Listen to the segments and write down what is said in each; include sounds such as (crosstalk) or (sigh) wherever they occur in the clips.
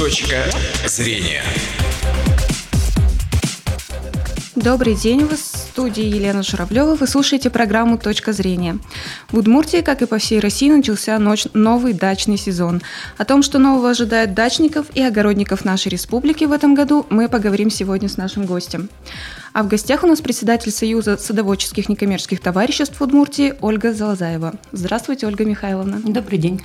Точка зрения. Добрый день, вы в студии Елена Журавлева. Вы слушаете программу «Точка зрения». В Удмуртии, как и по всей России, начался ночь, новый дачный сезон. О том, что нового ожидает дачников и огородников нашей республики в этом году, мы поговорим сегодня с нашим гостем. А в гостях у нас председатель Союза садоводческих некоммерческих товариществ в Удмуртии Ольга Залазаева. Здравствуйте, Ольга Михайловна. Добрый день.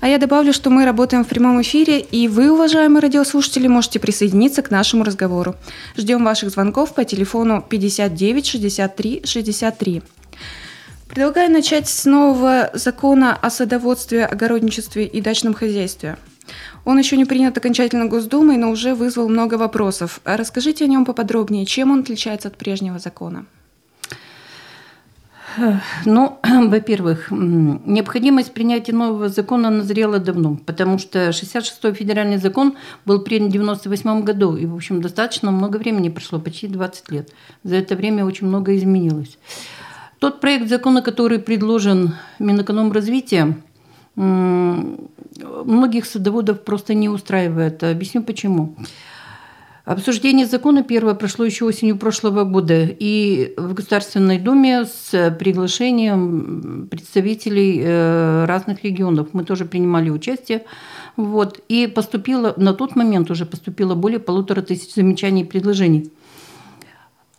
А я добавлю, что мы работаем в прямом эфире, и вы, уважаемые радиослушатели, можете присоединиться к нашему разговору. Ждем ваших звонков по телефону 59 63 63. Предлагаю начать с нового закона о садоводстве, огородничестве и дачном хозяйстве. Он еще не принят окончательно Госдумой, но уже вызвал много вопросов. Расскажите о нем поподробнее. Чем он отличается от прежнего закона? Ну, (clears throat) во-первых, необходимость принятия нового закона назрела давно, потому что 66-й федеральный закон был принят в 98 году, и, в общем, достаточно много времени прошло, почти 20 лет. За это время очень много изменилось. Тот проект закона, который предложен Минэкономразвития, многих садоводов просто не устраивает. Объясню почему. Почему? Обсуждение закона первое прошло еще осенью прошлого года и в Государственной Думе с приглашением представителей э, разных регионов. Мы тоже принимали участие. Вот. И поступило, на тот момент уже поступило более полутора тысяч замечаний и предложений.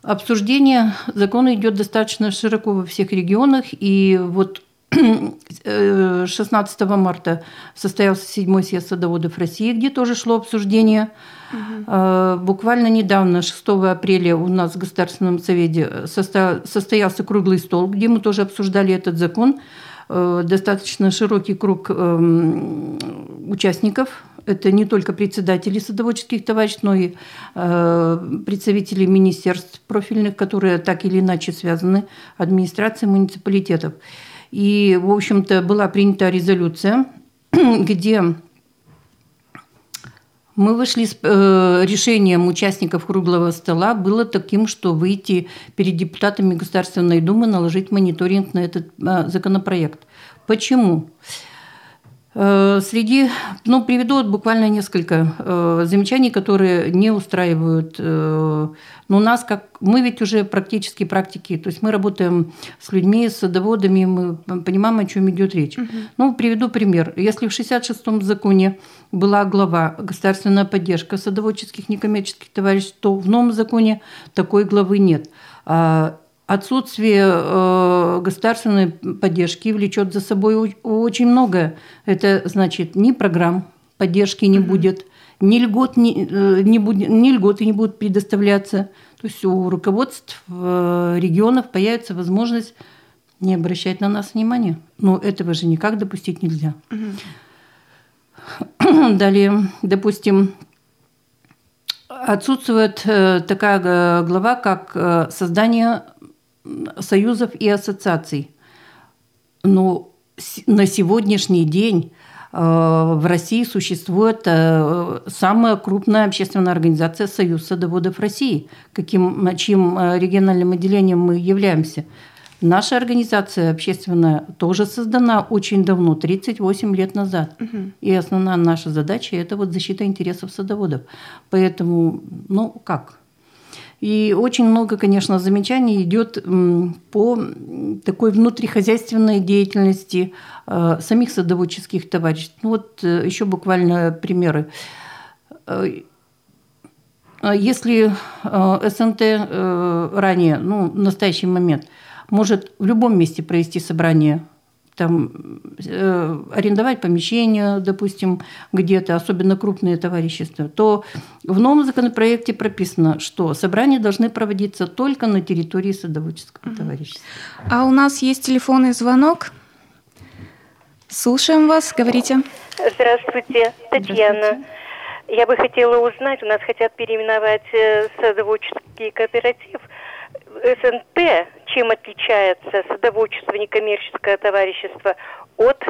Обсуждение закона идет достаточно широко во всех регионах. И вот 16 (clears throat) э, марта состоялся седьмой съезд садоводов России, где тоже шло обсуждение – Угу. Буквально недавно, 6 апреля, у нас в Государственном совете состоялся круглый стол, где мы тоже обсуждали этот закон. Э, достаточно широкий круг эм, участников. Это не только председатели садоводческих товариществ, но и э, представители министерств профильных, которые так или иначе связаны, администрацией муниципалитетов. И, в общем-то, была принята резолюция, (clears throat) где мы вышли с э, решением участников круглого стола было таким, что выйти перед депутатами Государственной Думы, наложить мониторинг на этот э, законопроект. Почему? Э, среди, ну, приведу буквально несколько э, замечаний, которые не устраивают э, ну, нас, как мы ведь уже практически практики, то есть мы работаем с людьми, с садоводами, мы понимаем, о чем идет речь. Угу. Ну, приведу пример. Если в 66-м законе была глава «Государственная поддержка садоводческих некоммерческих товариществ», то в новом законе такой главы нет. А отсутствие э, государственной поддержки влечет за собой очень многое. Это значит, ни программ поддержки не будет, ни льгот не, э, не будет, ни льготы не будут предоставляться. То есть у руководств э, регионов появится возможность не обращать на нас внимания. Но этого же никак допустить нельзя. (clears throat) Далее, допустим, отсутствует такая глава, как создание союзов и ассоциаций. Но на сегодняшний день э, в России существует э, самая крупная общественная организация Союз садоводов России, каким, чьим э, региональным отделением мы являемся. Наша организация общественная тоже создана очень давно, 38 лет назад. Угу. И основная наша задача – это вот защита интересов садоводов. Поэтому, ну как – и очень много, конечно, замечаний идет по такой внутрихозяйственной деятельности э, самих садоводческих товариществ. Ну вот э, еще буквально примеры. Э, если СНТ ранее, ну, в настоящий момент, может в любом месте провести собрание там, э, арендовать помещение, допустим, где-то, особенно крупные товарищества, то в новом законопроекте прописано, что собрания должны проводиться только на территории садоводческого товарищества. А у нас есть телефонный звонок. Слушаем вас, говорите. Здравствуйте, Татьяна. Здравствуйте. Я бы хотела узнать, у нас хотят переименовать э, садоводческий кооператив СНТ чем отличается садоводчество некоммерческое товарищество от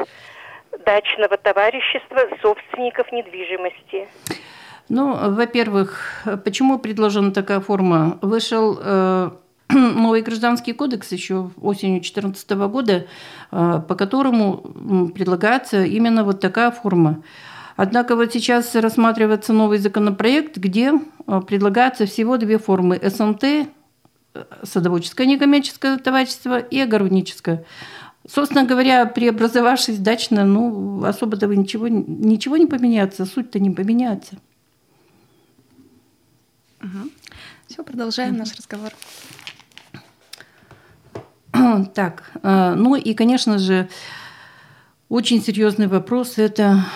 дачного товарищества собственников недвижимости? Ну, во-первых, почему предложена такая форма? Вышел э, (clears throat) новый гражданский кодекс еще осенью 2014 года, э, по которому предлагается именно вот такая форма. Однако вот сейчас рассматривается новый законопроект, где э, предлагается всего две формы СНТ, садоводческое некоммерческое товарищество и огородническое. Собственно говоря, преобразовавшись дачно, ну, особо-то ничего, ничего не поменяется, суть-то не поменяется. Угу. Все, продолжаем наш разговор. Так, э, ну и, конечно же, очень серьезный вопрос – это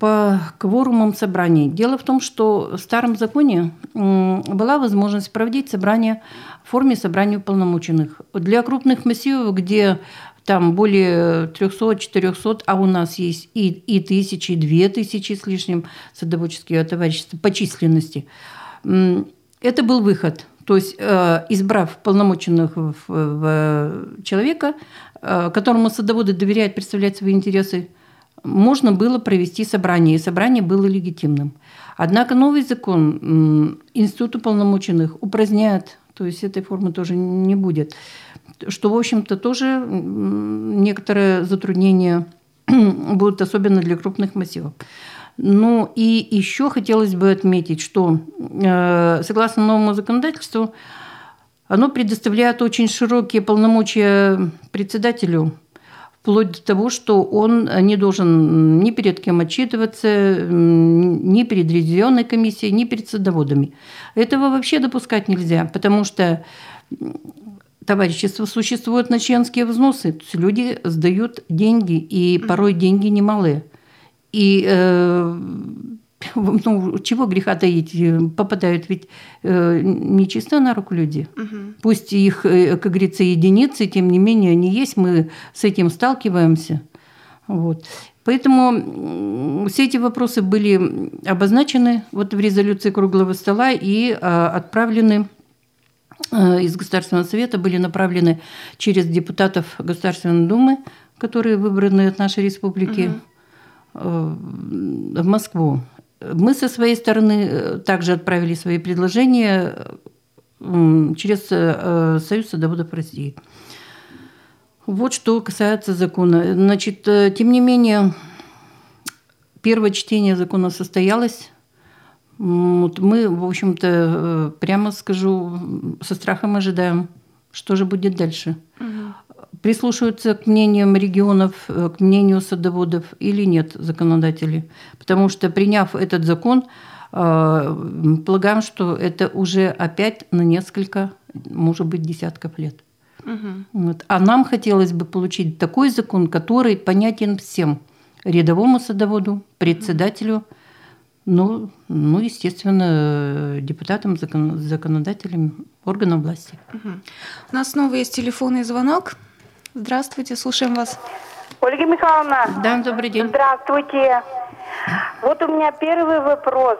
по кворумам собраний. Дело в том, что в старом законе была возможность проводить собрание в форме собрания уполномоченных. Для крупных массивов, где там более 300-400, а у нас есть и, и тысячи, и две тысячи с лишним садоводческие товарищества по численности. Это был выход. То есть, э, избрав полномоченных в человека, э, которому садоводы доверяют представлять свои интересы, можно было провести собрание, и собрание было легитимным. Однако новый закон институт уполномоченных упраздняет, то есть этой формы тоже не будет что, в общем-то, тоже некоторые затруднения (clears throat) будут, особенно для крупных массивов. Ну и еще хотелось бы отметить, что э, согласно новому законодательству, оно предоставляет очень широкие полномочия председателю, вплоть до того, что он не должен ни перед кем отчитываться, ни перед ревизионной комиссией, ни перед садоводами. Этого вообще допускать нельзя, потому что товарищества существуют на членские взносы. То есть люди сдают деньги, и порой деньги немалые. И э, (laughs) ну, чего греха таить, попадают ведь э, нечисто на руку люди. Угу. Пусть их, э, как говорится, единицы, тем не менее они есть, мы с этим сталкиваемся. Вот. Поэтому все эти вопросы были обозначены вот в резолюции круглого стола и а, отправлены Э, из Государственного совета были направлены через депутатов Государственной Думы, которые выбраны от нашей республики, угу. В Москву. Мы со своей стороны э, также отправили свои предложения через Союз садоводов России. Вот что касается закона. Значит, тем не менее, первое чтение закона состоялось. Вот мы, в общем-то, э, прямо скажу, со страхом ожидаем, что же будет дальше. Угу. Прислушиваются к мнениям регионов, э, к мнению садоводов или нет законодатели. Потому что, приняв этот закон, э, полагаем, что это уже опять на несколько, может быть, десятков лет. Угу. Вот. А нам хотелось бы получить такой закон, который понятен всем рядовому садоводу, председателю, ну, ну естественно, депутатам, закон, законодателям, органам власти. Угу. У нас снова есть телефонный звонок. Здравствуйте, слушаем вас. Ольга Михайловна. Да, добрый день. Здравствуйте. Вот у меня первый вопрос.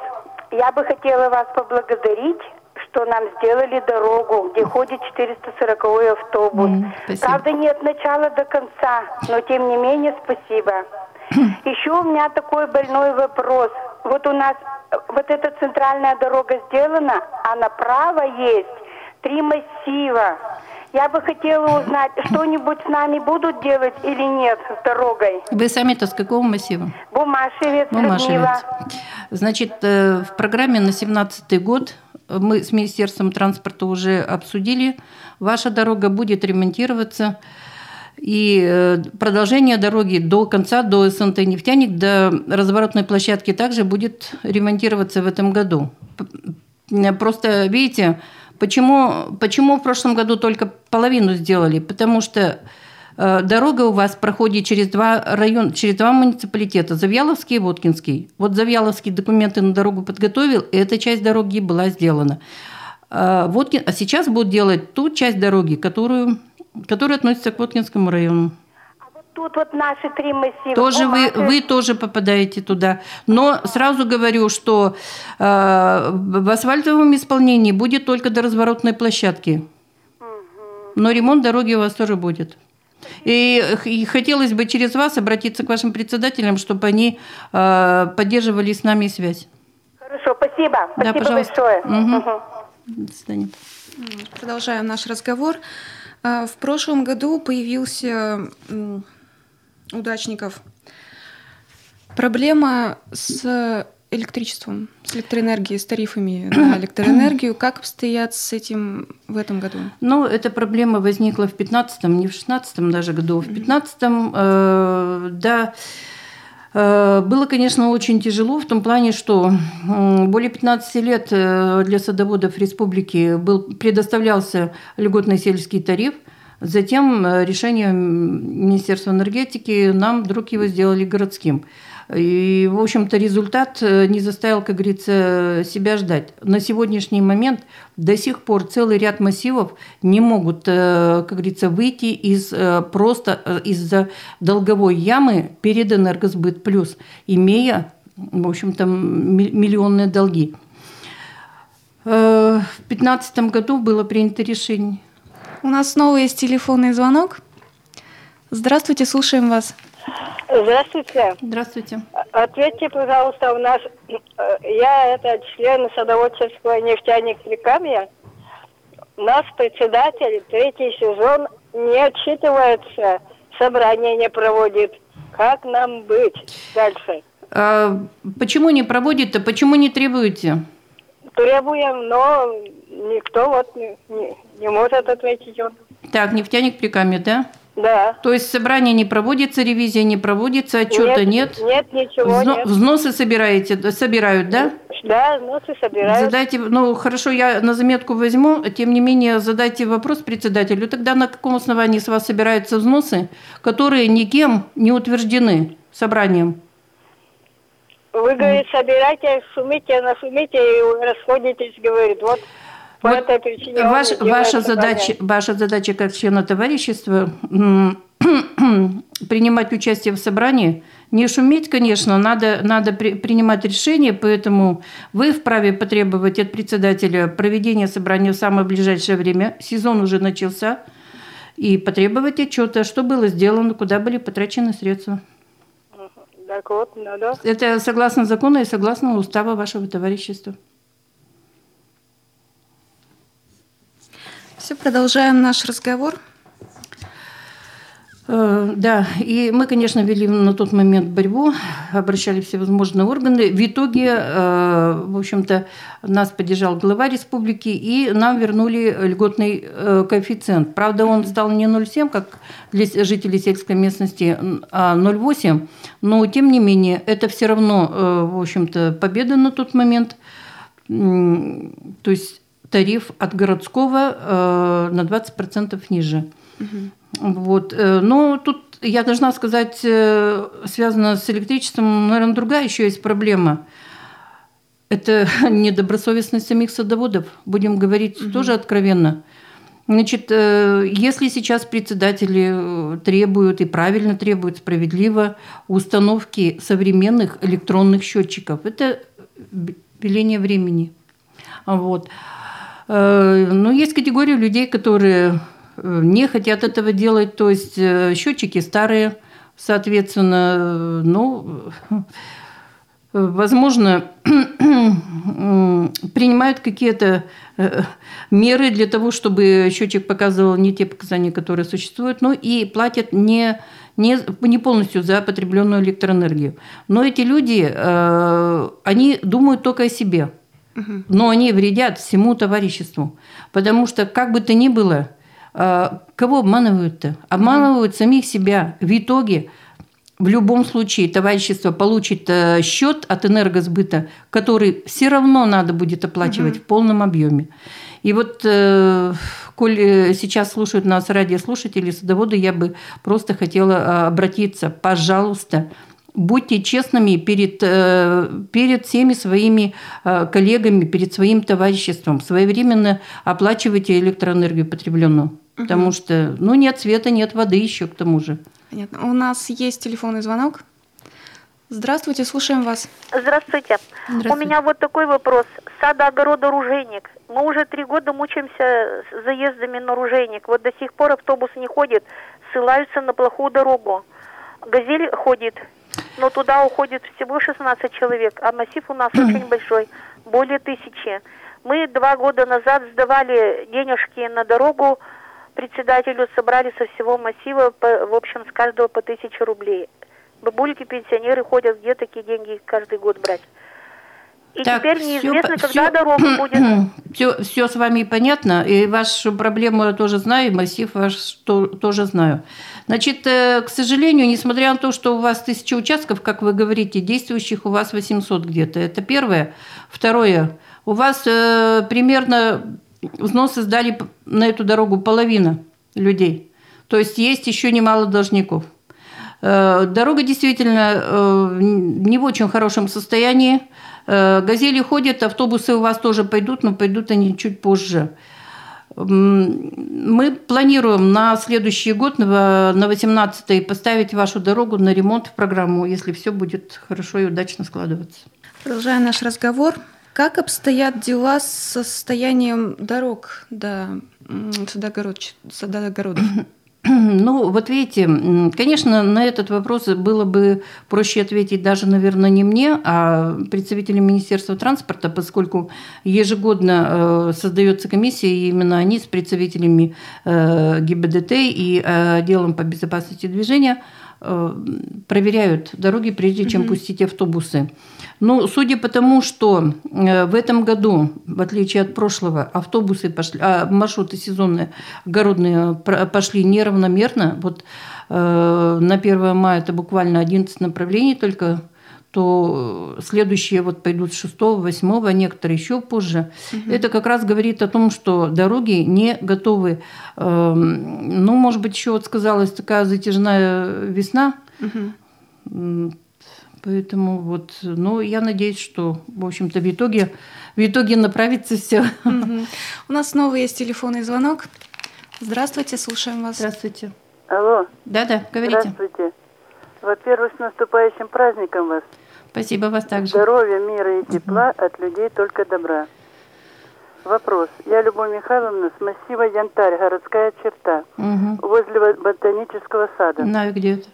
Я бы хотела вас поблагодарить что нам сделали дорогу, где ходит 440 автобус. Mm, Правда, не от начала до конца, но тем не менее спасибо. (clears throat) Еще у меня такой больной вопрос. Вот у нас вот эта центральная дорога сделана, а направо есть три массива. Я бы хотела узнать, что-нибудь с нами будут делать или нет с дорогой. Вы сами-то с какого массива? Бумашевец, Бумашевец. Значит, э, в программе на 17 год мы с Министерством транспорта уже обсудили. Ваша дорога будет ремонтироваться и э, продолжение дороги до конца, до СНТ «Нефтяник», до разворотной площадки также будет ремонтироваться в этом году. Просто, видите, почему, почему в прошлом году только половину сделали? Потому что э, дорога у вас проходит через два района, через два муниципалитета, Завьяловский и Воткинский. Вот Завьяловский документы на дорогу подготовил, и эта часть дороги была сделана. А Воткин, а сейчас будут делать ту часть дороги, которую который относится к Воткинскому району. Тут вот наши три массива. Тоже вы, вы тоже попадаете туда. Но сразу говорю, что э, в асфальтовом исполнении будет только до разворотной площадки. Но ремонт дороги у вас тоже будет. И, и хотелось бы через вас обратиться к вашим председателям, чтобы они э, поддерживали с нами связь. Хорошо, спасибо. Да, спасибо пожалуйста. большое. Угу. Угу. До свидания. Продолжаем наш разговор. А, в прошлом году появился удачников Проблема с электричеством, с электроэнергией, с тарифами на (clears throat) электроэнергию. Как обстоят с этим в этом году? Ну, эта проблема возникла в 15-м, не в 16-м даже году, в 15-м, э, да, э, было, конечно, очень тяжело в том плане, что более 15 лет э, для садоводов республики был, предоставлялся льготный сельский тариф. Затем э, решением Министерства энергетики нам вдруг его сделали городским. И, в общем-то, результат э, не заставил, как говорится, себя ждать. На сегодняшний момент до сих пор целый ряд массивов не могут, э, как говорится, выйти из просто из-за долговой ямы перед Энергосбыт плюс, имея, в общем-то, миллионные долги. В 2015 году было принято решение. У нас снова есть телефонный звонок. Здравствуйте, слушаем вас. Здравствуйте. Здравствуйте. Ответьте, пожалуйста, у нас, э, я это член садоводческого нефтяник Прикамья. У нас председатель третий сезон не отчитывается, собрание не проводит. Как нам быть дальше? А почему не проводит-то? Почему не требуете? Требуем, но никто вот не, не, не может ответить. Так, нефтяник Прикамья, да? Да. То есть собрание не проводится, ревизия не проводится, отчета нет? Нет, нет ничего Взно, нет. Взносы собираете, собирают, да? Да, взносы собирают. Задайте, ну хорошо, я на заметку возьму, тем не менее задайте вопрос председателю, тогда на каком основании с вас собираются взносы, которые никем не утверждены собранием? Вы, говорит, собирайте, шумите, нашумите и расходитесь, говорит, вот по вот этой причине ваш, ваша, задача, ваша задача как члена товарищества (clears throat) принимать участие в собрании. Не шуметь, конечно, надо, надо при, принимать решения, поэтому вы вправе потребовать от председателя проведения собрания в самое ближайшее время. Сезон уже начался. И потребовать отчета, что было сделано, куда были потрачены средства. Так вот, надо. Это согласно закону и согласно устава вашего товарищества. Все, продолжаем наш разговор. Э, да, и мы, конечно, вели на тот момент борьбу, обращали все возможные органы. В итоге, э, в общем-то, нас поддержал глава республики, и нам вернули льготный э, коэффициент. Правда, он стал не 0,7, как для жителей сельской местности, а 0,8, но, тем не менее, это все равно, в общем-то, победа на тот момент. То есть тариф от городского э, на 20% ниже. Угу. Вот. Э, но тут я должна сказать, э, связано с электричеством, наверное, другая еще есть проблема. Это (laughs) недобросовестность самих садоводов, будем говорить угу. тоже откровенно. Значит, если сейчас председатели требуют и правильно требуют справедливо установки современных электронных счетчиков, это веление времени. Вот. Э, но есть категория людей, которые э, не хотят этого делать, то есть э, счетчики старые, соответственно, ну, возможно, принимают какие-то меры для того, чтобы счетчик показывал не те показания, которые существуют, но и платят не, не, не полностью за потребленную электроэнергию. Но эти люди, они думают только о себе – но они вредят всему товариществу. Потому что, как бы то ни было, а, кого обманывают-то? Обманывают самих себя. В итоге, в любом случае, товарищество получит э, счет от энергосбыта, который все равно надо будет оплачивать угу. в полном объеме. И вот, э, коль э, сейчас слушают нас радиослушатели, садоводы, я бы просто хотела обратиться, пожалуйста, будьте честными перед, э, перед всеми своими э, коллегами, перед своим товариществом. Своевременно оплачивайте электроэнергию потребленную. Угу. Потому что, ну, нет света, нет воды еще к тому же. Понятно. У нас есть телефонный звонок. Здравствуйте, слушаем вас. Здравствуйте. Здравствуйте. У меня вот такой вопрос. Садоогород-оружейник. Мы уже три года мучаемся с заездами на оружейник. Вот до сих пор автобус не ходит, ссылаются на плохую дорогу. Газель ходит, но туда уходит всего 16 человек, а массив у нас очень большой, более тысячи. Мы два года назад сдавали денежки на дорогу председателю, собрали со всего массива, по, в общем, с каждого по тысяче рублей. Бабульки, пенсионеры ходят, где такие деньги каждый год брать? И так, теперь неизвестно, все, когда все, дорога (clears throat) будет. (clears throat) Все, все с вами понятно, и вашу проблему я тоже знаю, и массив ваш то, тоже знаю. Значит, э, к сожалению, несмотря на то, что у вас тысяча участков, как вы говорите, действующих у вас 800 где-то, это первое. Второе, у вас э, примерно взносы сдали на эту дорогу половина людей. То есть есть еще немало должников. Э, дорога действительно э, не в очень хорошем состоянии. Э, газели ходят, автобусы у вас тоже пойдут, но пойдут они чуть позже. Мы планируем на следующий год, на 18 поставить вашу дорогу на ремонт в программу, если все будет хорошо и удачно складываться. Продолжая наш разговор, как обстоят дела с состоянием дорог до Садогород, Садогородов? (clears throat) Ну, вот видите, конечно, на этот вопрос было бы проще ответить даже, наверное, не мне, а представителям Министерства транспорта, поскольку ежегодно э, создается комиссия, и именно они с представителями э, ГИБДД и э, отделом по безопасности движения проверяют дороги, прежде чем угу. пустить автобусы. Ну, судя по тому, что э, в этом году, в отличие от прошлого, автобусы пошли, а маршруты сезонные, огородные пошли неравномерно, вот э, на 1 мая это буквально 11 направлений только, то следующие вот пойдут с 6, 8, а некоторые еще позже. Угу. Это как раз говорит о том, что дороги не готовы. Э, ну, может быть, еще вот сказалась такая затяжная весна. Угу Поэтому вот, ну, я надеюсь, что, в общем-то, в итоге, в итоге направится все. Угу. У нас снова есть телефонный звонок. Здравствуйте, слушаем вас. Здравствуйте. Алло. Да-да, говорите. Здравствуйте. Во-первых, с наступающим праздником вас. Спасибо вас также. Здоровья, мира и тепла, угу. от людей только добра. Вопрос. Я Любовь Михайловна с массива Янтарь, городская черта, угу. возле ботанического сада. Знаю, где это.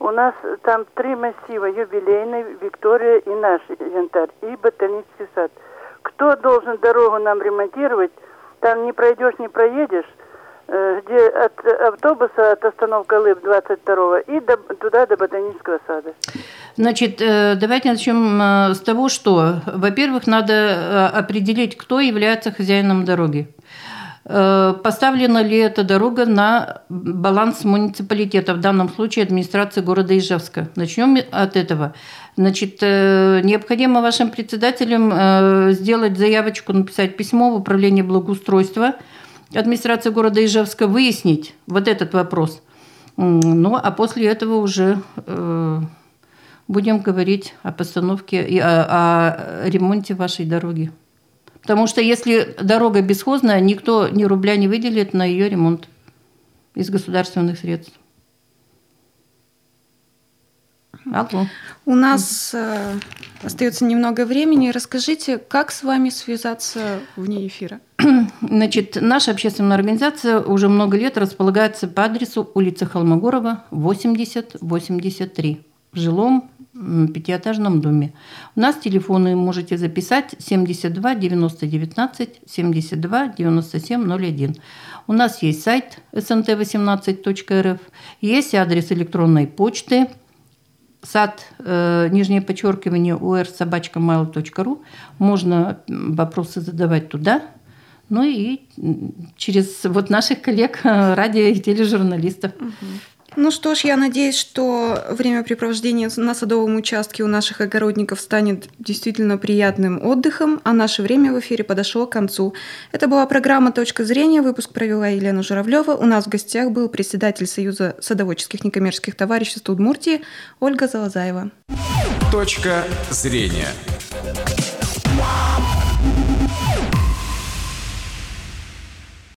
У нас там три массива, юбилейный, Виктория и наш янтарь, и ботанический сад. Кто должен дорогу нам ремонтировать? Там не пройдешь, не проедешь, э, где от автобуса, от остановки Лыб 22 и до, туда, до ботанического сада. Значит, э, давайте начнем э, с того, что, во-первых, надо определить, кто является хозяином дороги. Э, поставлена ли эта дорога на баланс муниципалитета, в данном случае администрации города Ижевска. Начнем от этого. Значит, э, необходимо вашим председателям э, сделать заявочку, написать письмо в управление благоустройства администрации города Ижевска, выяснить вот этот вопрос. Ну, а после этого уже будем говорить о постановке и о, о ремонте вашей дороги. Потому что если дорога бесхозная, никто ни рубля не выделит на ее ремонт из государственных средств. Алло. У нас э, остается немного времени. Расскажите, как с вами связаться вне эфира? (clears throat) Значит, наша общественная организация уже много лет располагается по адресу улица Холмогорова, 80-83 в жилом пятиэтажном доме. У нас телефоны можете записать 72 90 19 72 97 01. У нас есть сайт snt18.rf, есть адрес электронной почты сад, э, нижнее подчеркивание, ур собачка mail.ru. Можно вопросы задавать туда. Ну и через вот наших коллег, (laughs) радио и тележурналистов. Угу. Ну что ж, я надеюсь, что времяпрепровождение на садовом участке у наших огородников станет действительно приятным отдыхом, а наше время в эфире подошло к концу. Это была программа «Точка зрения». Выпуск провела Елена Журавлева. У нас в гостях был председатель Союза садоводческих некоммерческих товариществ Удмуртии Ольга Залазаева. Точка зрения.